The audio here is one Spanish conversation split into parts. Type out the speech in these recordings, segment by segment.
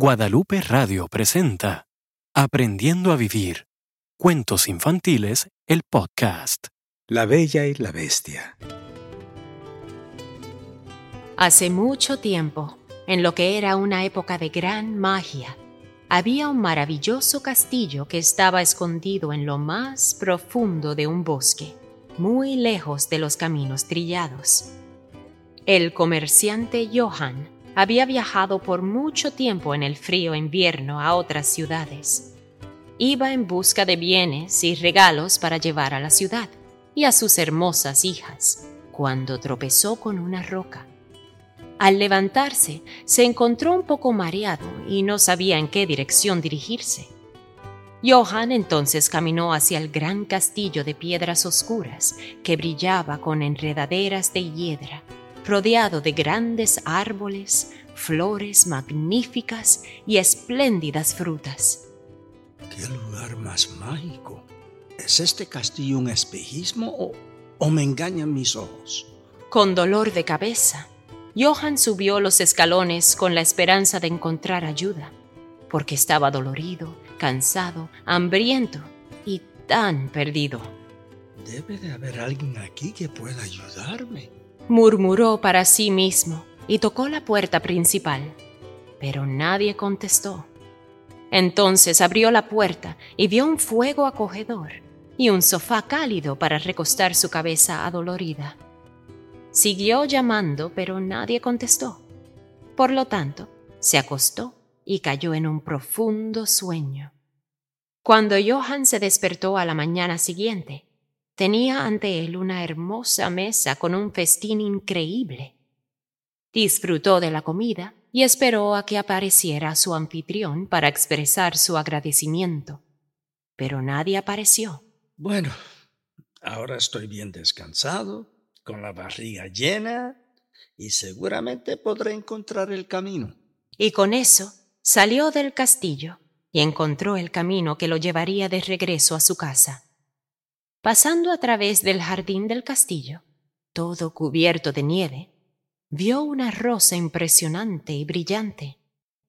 Guadalupe Radio presenta Aprendiendo a Vivir. Cuentos infantiles, el podcast. La Bella y la Bestia. Hace mucho tiempo, en lo que era una época de gran magia, había un maravilloso castillo que estaba escondido en lo más profundo de un bosque, muy lejos de los caminos trillados. El comerciante Johann había viajado por mucho tiempo en el frío invierno a otras ciudades. Iba en busca de bienes y regalos para llevar a la ciudad y a sus hermosas hijas, cuando tropezó con una roca. Al levantarse, se encontró un poco mareado y no sabía en qué dirección dirigirse. Johann entonces caminó hacia el gran castillo de piedras oscuras que brillaba con enredaderas de hiedra rodeado de grandes árboles, flores magníficas y espléndidas frutas. ¡Qué lugar más mágico! ¿Es este castillo un espejismo o, o me engañan mis ojos? Con dolor de cabeza, Johann subió los escalones con la esperanza de encontrar ayuda, porque estaba dolorido, cansado, hambriento y tan perdido. Debe de haber alguien aquí que pueda ayudarme murmuró para sí mismo y tocó la puerta principal, pero nadie contestó. Entonces abrió la puerta y vio un fuego acogedor y un sofá cálido para recostar su cabeza adolorida. Siguió llamando, pero nadie contestó. Por lo tanto, se acostó y cayó en un profundo sueño. Cuando Johann se despertó a la mañana siguiente, tenía ante él una hermosa mesa con un festín increíble. Disfrutó de la comida y esperó a que apareciera su anfitrión para expresar su agradecimiento. Pero nadie apareció. Bueno, ahora estoy bien descansado, con la barriga llena y seguramente podré encontrar el camino. Y con eso salió del castillo y encontró el camino que lo llevaría de regreso a su casa. Pasando a través del jardín del castillo, todo cubierto de nieve, vio una rosa impresionante y brillante.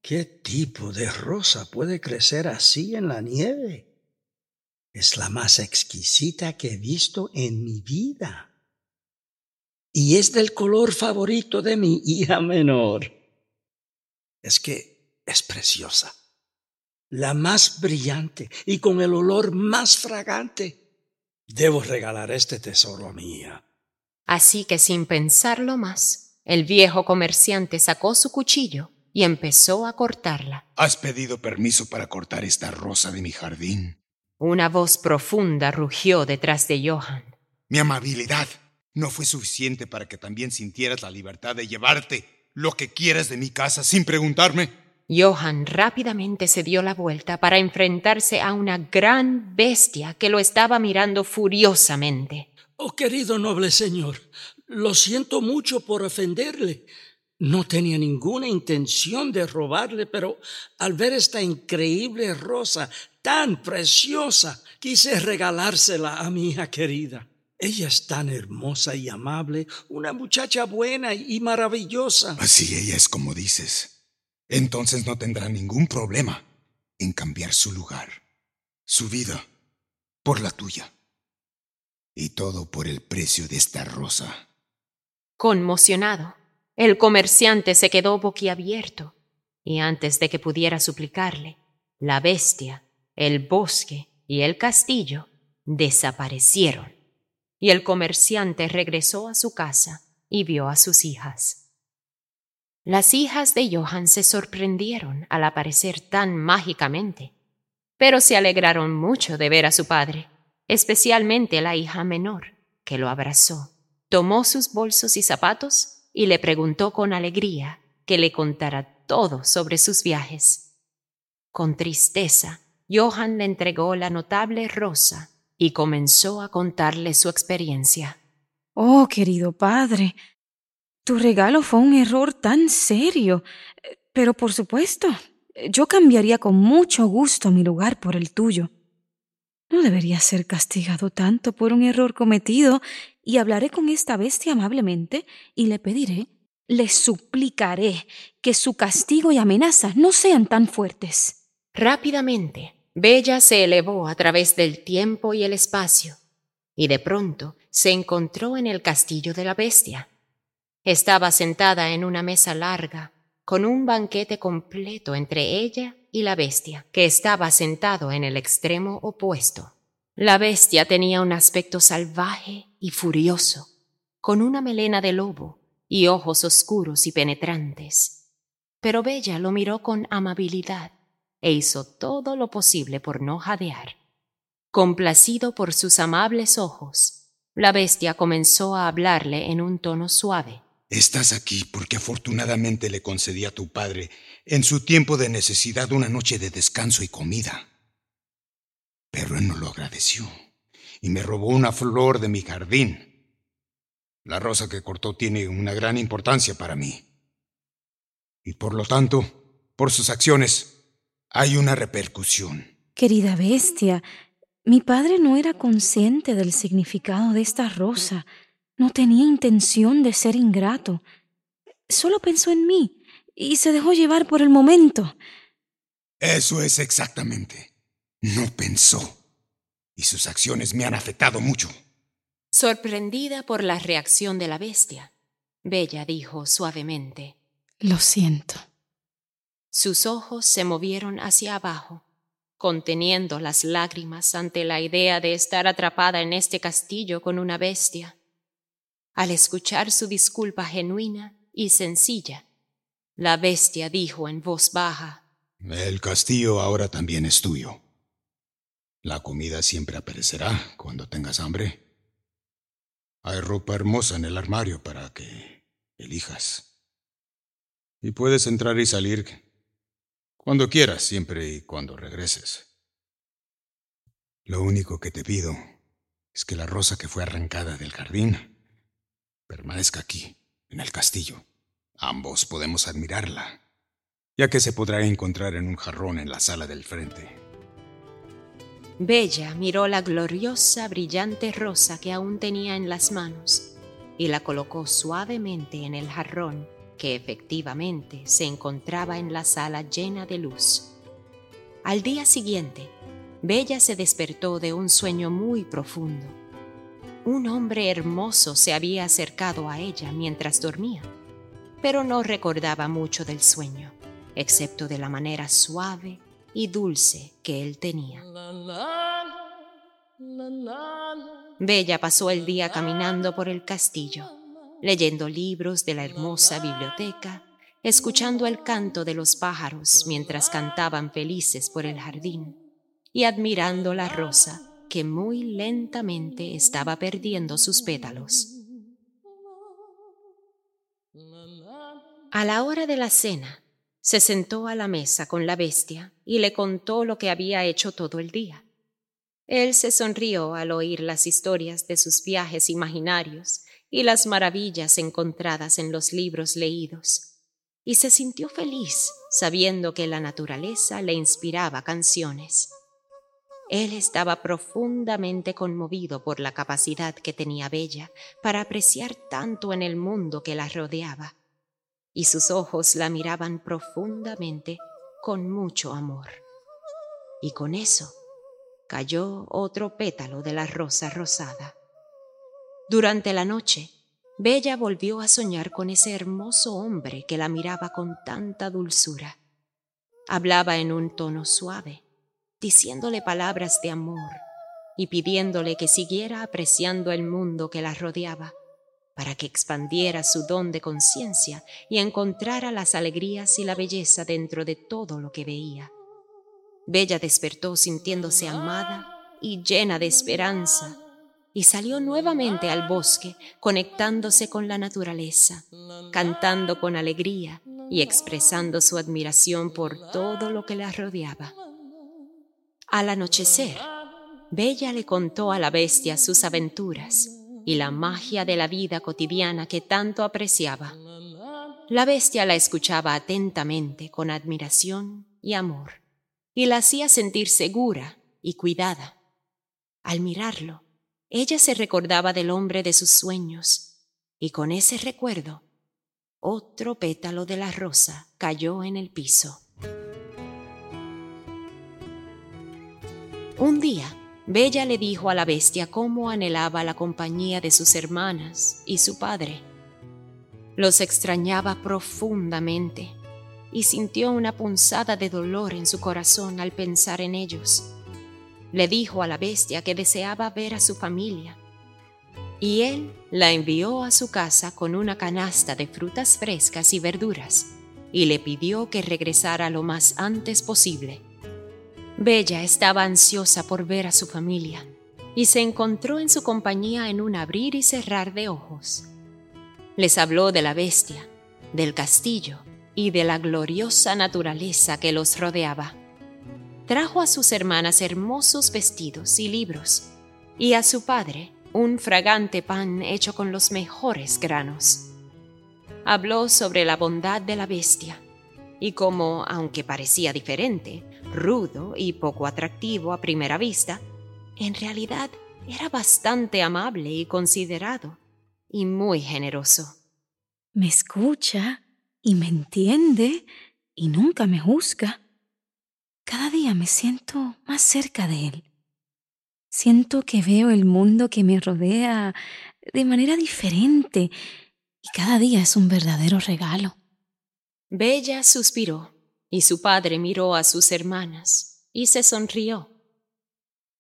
¿Qué tipo de rosa puede crecer así en la nieve? Es la más exquisita que he visto en mi vida. Y es del color favorito de mi hija menor. Es que es preciosa, la más brillante y con el olor más fragante. Debo regalar este tesoro a mi hija. Así que sin pensarlo más, el viejo comerciante sacó su cuchillo y empezó a cortarla. ¿Has pedido permiso para cortar esta rosa de mi jardín? Una voz profunda rugió detrás de Johann. Mi amabilidad no fue suficiente para que también sintieras la libertad de llevarte lo que quieras de mi casa sin preguntarme. Johann rápidamente se dio la vuelta para enfrentarse a una gran bestia que lo estaba mirando furiosamente. Oh, querido noble señor, lo siento mucho por ofenderle. No tenía ninguna intención de robarle, pero al ver esta increíble rosa tan preciosa, quise regalársela a mi hija querida. Ella es tan hermosa y amable, una muchacha buena y maravillosa. Así ella es como dices entonces no tendrá ningún problema en cambiar su lugar, su vida, por la tuya. Y todo por el precio de esta rosa. Conmocionado, el comerciante se quedó boquiabierto, y antes de que pudiera suplicarle, la bestia, el bosque y el castillo desaparecieron, y el comerciante regresó a su casa y vio a sus hijas. Las hijas de Johann se sorprendieron al aparecer tan mágicamente, pero se alegraron mucho de ver a su padre, especialmente la hija menor, que lo abrazó, tomó sus bolsos y zapatos y le preguntó con alegría que le contara todo sobre sus viajes. Con tristeza, Johann le entregó la notable rosa y comenzó a contarle su experiencia. Oh, querido padre, tu regalo fue un error tan serio. Pero por supuesto, yo cambiaría con mucho gusto mi lugar por el tuyo. No debería ser castigado tanto por un error cometido, y hablaré con esta bestia amablemente y le pediré le suplicaré que su castigo y amenazas no sean tan fuertes. Rápidamente, Bella se elevó a través del tiempo y el espacio, y de pronto se encontró en el castillo de la bestia. Estaba sentada en una mesa larga, con un banquete completo entre ella y la bestia, que estaba sentado en el extremo opuesto. La bestia tenía un aspecto salvaje y furioso, con una melena de lobo y ojos oscuros y penetrantes. Pero Bella lo miró con amabilidad e hizo todo lo posible por no jadear. Complacido por sus amables ojos, la bestia comenzó a hablarle en un tono suave. Estás aquí porque afortunadamente le concedí a tu padre en su tiempo de necesidad una noche de descanso y comida. Pero él no lo agradeció y me robó una flor de mi jardín. La rosa que cortó tiene una gran importancia para mí. Y por lo tanto, por sus acciones, hay una repercusión. Querida bestia, mi padre no era consciente del significado de esta rosa. No tenía intención de ser ingrato. Solo pensó en mí y se dejó llevar por el momento. Eso es exactamente. No pensó. Y sus acciones me han afectado mucho. Sorprendida por la reacción de la bestia, Bella dijo suavemente. Lo siento. Sus ojos se movieron hacia abajo, conteniendo las lágrimas ante la idea de estar atrapada en este castillo con una bestia. Al escuchar su disculpa genuina y sencilla, la bestia dijo en voz baja, El castillo ahora también es tuyo. La comida siempre aparecerá cuando tengas hambre. Hay ropa hermosa en el armario para que elijas. Y puedes entrar y salir cuando quieras, siempre y cuando regreses. Lo único que te pido es que la rosa que fue arrancada del jardín permanezca aquí, en el castillo. Ambos podemos admirarla, ya que se podrá encontrar en un jarrón en la sala del frente. Bella miró la gloriosa, brillante rosa que aún tenía en las manos y la colocó suavemente en el jarrón que efectivamente se encontraba en la sala llena de luz. Al día siguiente, Bella se despertó de un sueño muy profundo un hombre hermoso se había acercado a ella mientras dormía, pero no recordaba mucho del sueño, excepto de la manera suave y dulce que él tenía. Bella pasó el día caminando por el castillo, leyendo libros de la hermosa biblioteca, escuchando el canto de los pájaros mientras cantaban felices por el jardín y admirando la rosa que muy lentamente estaba perdiendo sus pétalos. A la hora de la cena, se sentó a la mesa con la bestia y le contó lo que había hecho todo el día. Él se sonrió al oír las historias de sus viajes imaginarios y las maravillas encontradas en los libros leídos, y se sintió feliz sabiendo que la naturaleza le inspiraba canciones. Él estaba profundamente conmovido por la capacidad que tenía Bella para apreciar tanto en el mundo que la rodeaba, y sus ojos la miraban profundamente con mucho amor. Y con eso cayó otro pétalo de la rosa rosada. Durante la noche, Bella volvió a soñar con ese hermoso hombre que la miraba con tanta dulzura. Hablaba en un tono suave diciéndole palabras de amor y pidiéndole que siguiera apreciando el mundo que la rodeaba, para que expandiera su don de conciencia y encontrara las alegrías y la belleza dentro de todo lo que veía. Bella despertó sintiéndose amada y llena de esperanza, y salió nuevamente al bosque, conectándose con la naturaleza, cantando con alegría y expresando su admiración por todo lo que la rodeaba. Al anochecer, Bella le contó a la bestia sus aventuras y la magia de la vida cotidiana que tanto apreciaba. La bestia la escuchaba atentamente con admiración y amor, y la hacía sentir segura y cuidada. Al mirarlo, ella se recordaba del hombre de sus sueños, y con ese recuerdo, otro pétalo de la rosa cayó en el piso. Un día, Bella le dijo a la bestia cómo anhelaba la compañía de sus hermanas y su padre. Los extrañaba profundamente y sintió una punzada de dolor en su corazón al pensar en ellos. Le dijo a la bestia que deseaba ver a su familia y él la envió a su casa con una canasta de frutas frescas y verduras y le pidió que regresara lo más antes posible. Bella estaba ansiosa por ver a su familia y se encontró en su compañía en un abrir y cerrar de ojos. Les habló de la bestia, del castillo y de la gloriosa naturaleza que los rodeaba. Trajo a sus hermanas hermosos vestidos y libros, y a su padre un fragante pan hecho con los mejores granos. Habló sobre la bondad de la bestia y cómo, aunque parecía diferente, rudo y poco atractivo a primera vista, en realidad era bastante amable y considerado y muy generoso. Me escucha y me entiende y nunca me juzga. Cada día me siento más cerca de él. Siento que veo el mundo que me rodea de manera diferente y cada día es un verdadero regalo. Bella suspiró y su padre miró a sus hermanas y se sonrió.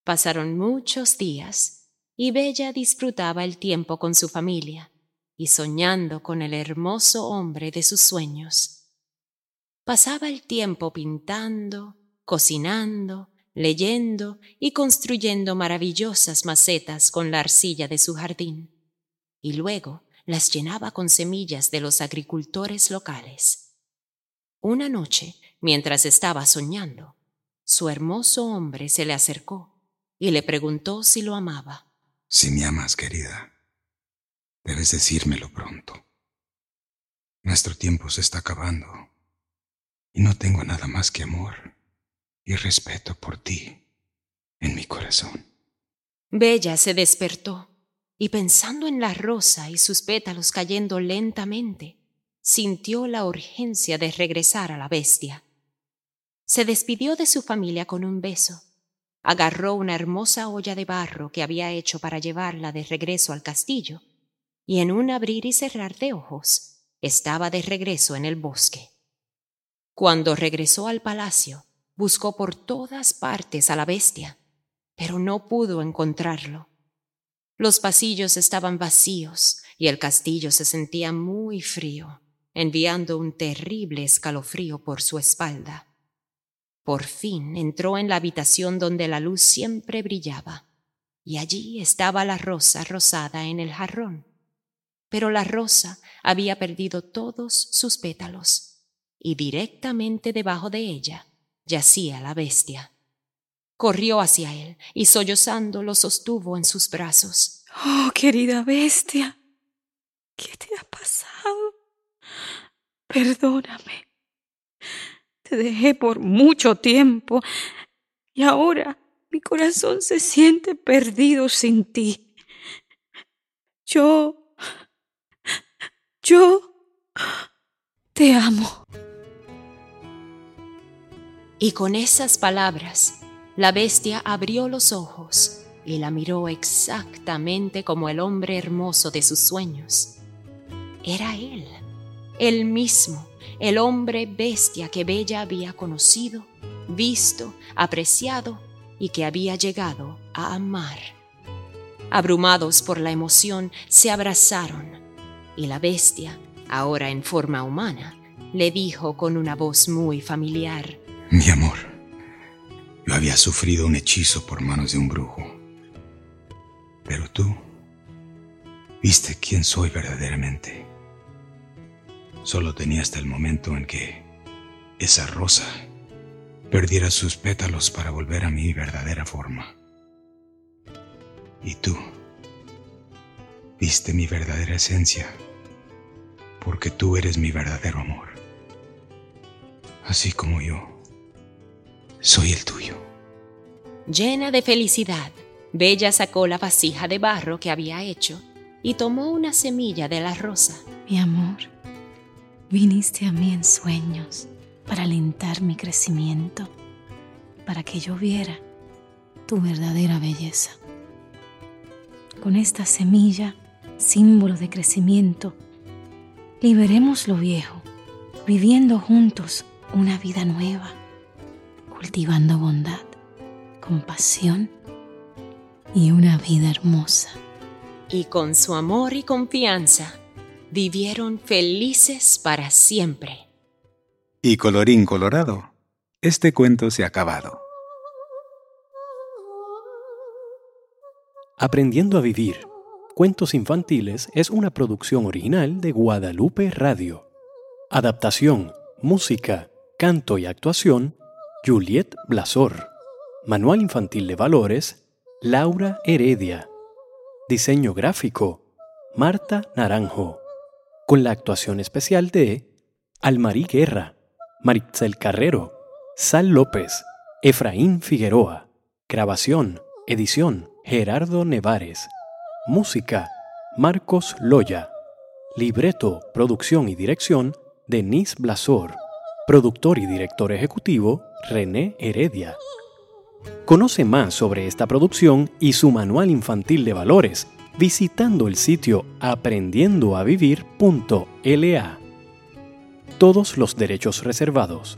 Pasaron muchos días y Bella disfrutaba el tiempo con su familia y soñando con el hermoso hombre de sus sueños. Pasaba el tiempo pintando, cocinando, leyendo y construyendo maravillosas macetas con la arcilla de su jardín, y luego las llenaba con semillas de los agricultores locales. Una noche, mientras estaba soñando, su hermoso hombre se le acercó y le preguntó si lo amaba. Si me amas, querida, debes decírmelo pronto. Nuestro tiempo se está acabando y no tengo nada más que amor y respeto por ti en mi corazón. Bella se despertó y pensando en la rosa y sus pétalos cayendo lentamente, sintió la urgencia de regresar a la bestia. Se despidió de su familia con un beso, agarró una hermosa olla de barro que había hecho para llevarla de regreso al castillo, y en un abrir y cerrar de ojos estaba de regreso en el bosque. Cuando regresó al palacio, Buscó por todas partes a la bestia, pero no pudo encontrarlo. Los pasillos estaban vacíos y el castillo se sentía muy frío, enviando un terrible escalofrío por su espalda. Por fin entró en la habitación donde la luz siempre brillaba, y allí estaba la rosa rosada en el jarrón. Pero la rosa había perdido todos sus pétalos, y directamente debajo de ella yacía la bestia. Corrió hacia él y sollozando lo sostuvo en sus brazos. Oh, querida bestia, ¿qué te ha pasado? Perdóname. Te dejé por mucho tiempo y ahora mi corazón se siente perdido sin ti. Yo... Yo... Te amo. Y con esas palabras, la bestia abrió los ojos y la miró exactamente como el hombre hermoso de sus sueños. Era él, el mismo, el hombre bestia que Bella había conocido, visto, apreciado y que había llegado a amar. Abrumados por la emoción, se abrazaron y la bestia, ahora en forma humana, le dijo con una voz muy familiar, mi amor, yo había sufrido un hechizo por manos de un brujo. Pero tú viste quién soy verdaderamente. Solo tenía hasta el momento en que esa rosa perdiera sus pétalos para volver a mi verdadera forma. Y tú viste mi verdadera esencia, porque tú eres mi verdadero amor, así como yo soy el tuyo. Llena de felicidad, Bella sacó la vasija de barro que había hecho y tomó una semilla de la rosa. Mi amor, Viniste a mí en sueños para alentar mi crecimiento, para que yo viera tu verdadera belleza. Con esta semilla, símbolo de crecimiento, liberemos lo viejo, viviendo juntos una vida nueva, cultivando bondad, compasión y una vida hermosa. Y con su amor y confianza, vivieron felices para siempre. Y colorín colorado, este cuento se ha acabado. Aprendiendo a vivir. Cuentos infantiles es una producción original de Guadalupe Radio. Adaptación, música, canto y actuación, Juliet Blasor. Manual infantil de valores, Laura Heredia. Diseño gráfico, Marta Naranjo. Con la actuación especial de Almarí Guerra. Maritzel Carrero, Sal López, Efraín Figueroa. Grabación, edición, Gerardo Nevares. Música, Marcos Loya. Libreto, producción y dirección, Denise Blasor. Productor y director ejecutivo, René Heredia. Conoce más sobre esta producción y su manual infantil de valores visitando el sitio aprendiendoavivir.la. Todos los derechos reservados.